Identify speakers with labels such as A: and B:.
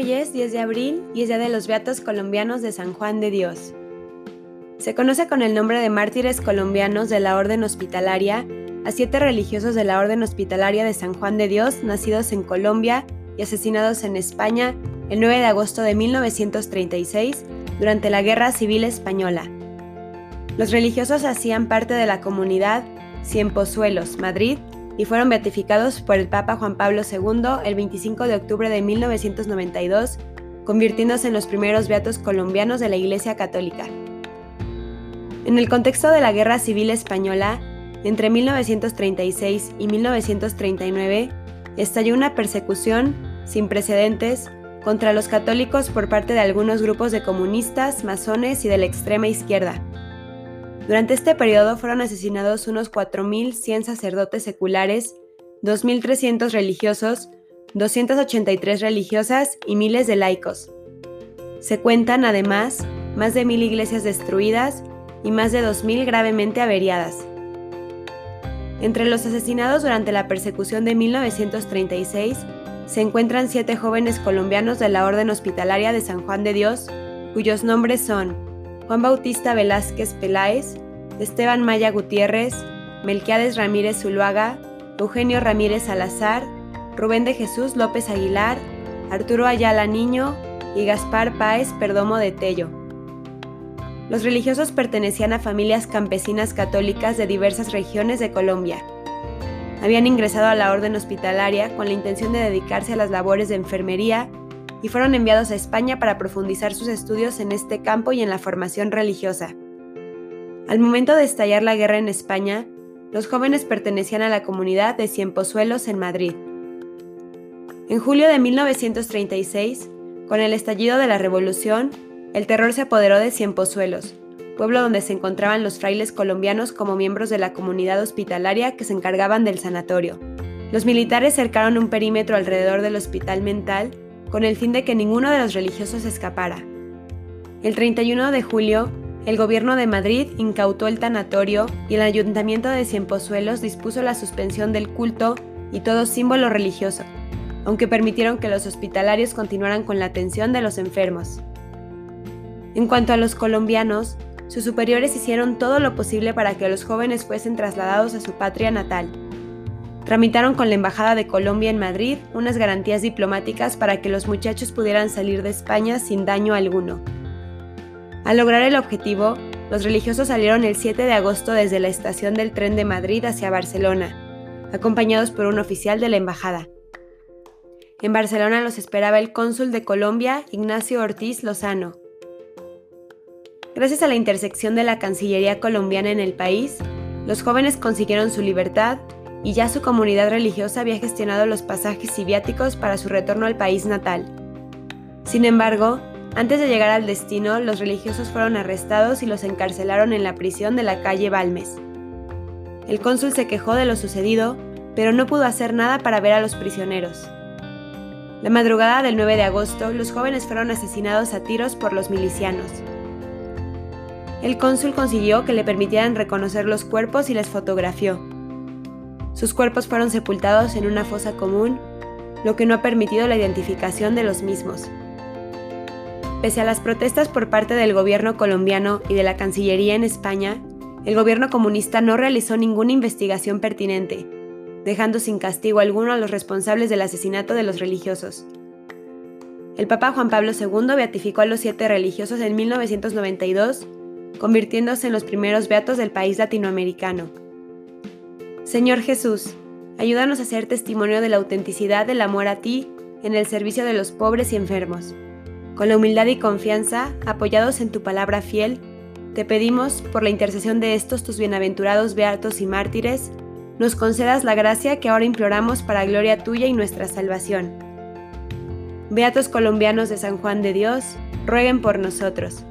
A: Hoy es 10 de abril y es Día de los Beatos Colombianos de San Juan de Dios. Se conoce con el nombre de mártires colombianos de la Orden Hospitalaria a siete religiosos de la Orden Hospitalaria de San Juan de Dios nacidos en Colombia y asesinados en España el 9 de agosto de 1936 durante la Guerra Civil Española. Los religiosos hacían parte de la comunidad Cienpozuelos, Madrid, y fueron beatificados por el Papa Juan Pablo II el 25 de octubre de 1992, convirtiéndose en los primeros beatos colombianos de la Iglesia Católica. En el contexto de la Guerra Civil Española, entre 1936 y 1939, estalló una persecución sin precedentes contra los católicos por parte de algunos grupos de comunistas, masones y de la extrema izquierda. Durante este periodo fueron asesinados unos 4.100 sacerdotes seculares, 2.300 religiosos, 283 religiosas y miles de laicos. Se cuentan, además, más de mil iglesias destruidas y más de 2.000 gravemente averiadas. Entre los asesinados durante la persecución de 1936 se encuentran siete jóvenes colombianos de la Orden Hospitalaria de San Juan de Dios, cuyos nombres son Juan Bautista Velázquez Peláez, Esteban Maya Gutiérrez, Melquiades Ramírez Zuluaga, Eugenio Ramírez Salazar, Rubén de Jesús López Aguilar, Arturo Ayala Niño y Gaspar Páez Perdomo de Tello. Los religiosos pertenecían a familias campesinas católicas de diversas regiones de Colombia. Habían ingresado a la orden hospitalaria con la intención de dedicarse a las labores de enfermería y fueron enviados a España para profundizar sus estudios en este campo y en la formación religiosa. Al momento de estallar la guerra en España, los jóvenes pertenecían a la comunidad de Cienpozuelos en Madrid. En julio de 1936, con el estallido de la revolución, el terror se apoderó de Cienpozuelos, pueblo donde se encontraban los frailes colombianos como miembros de la comunidad hospitalaria que se encargaban del sanatorio. Los militares cercaron un perímetro alrededor del hospital mental con el fin de que ninguno de los religiosos escapara. El 31 de julio, el gobierno de Madrid incautó el tanatorio y el ayuntamiento de Cienpozuelos dispuso la suspensión del culto y todo símbolo religioso, aunque permitieron que los hospitalarios continuaran con la atención de los enfermos. En cuanto a los colombianos, sus superiores hicieron todo lo posible para que los jóvenes fuesen trasladados a su patria natal tramitaron con la Embajada de Colombia en Madrid unas garantías diplomáticas para que los muchachos pudieran salir de España sin daño alguno. Al lograr el objetivo, los religiosos salieron el 7 de agosto desde la estación del tren de Madrid hacia Barcelona, acompañados por un oficial de la embajada. En Barcelona los esperaba el cónsul de Colombia, Ignacio Ortiz Lozano. Gracias a la intersección de la Cancillería colombiana en el país, los jóvenes consiguieron su libertad y ya su comunidad religiosa había gestionado los pasajes y viáticos para su retorno al país natal. Sin embargo, antes de llegar al destino, los religiosos fueron arrestados y los encarcelaron en la prisión de la calle Balmes. El cónsul se quejó de lo sucedido, pero no pudo hacer nada para ver a los prisioneros. La madrugada del 9 de agosto, los jóvenes fueron asesinados a tiros por los milicianos. El cónsul consiguió que le permitieran reconocer los cuerpos y les fotografió. Sus cuerpos fueron sepultados en una fosa común, lo que no ha permitido la identificación de los mismos. Pese a las protestas por parte del gobierno colombiano y de la Cancillería en España, el gobierno comunista no realizó ninguna investigación pertinente, dejando sin castigo alguno a los responsables del asesinato de los religiosos. El Papa Juan Pablo II beatificó a los siete religiosos en 1992, convirtiéndose en los primeros beatos del país latinoamericano. Señor Jesús, ayúdanos a ser testimonio de la autenticidad del amor a ti en el servicio de los pobres y enfermos. Con la humildad y confianza, apoyados en tu palabra fiel, te pedimos, por la intercesión de estos tus bienaventurados beatos y mártires, nos concedas la gracia que ahora imploramos para gloria tuya y nuestra salvación. Beatos colombianos de San Juan de Dios, rueguen por nosotros.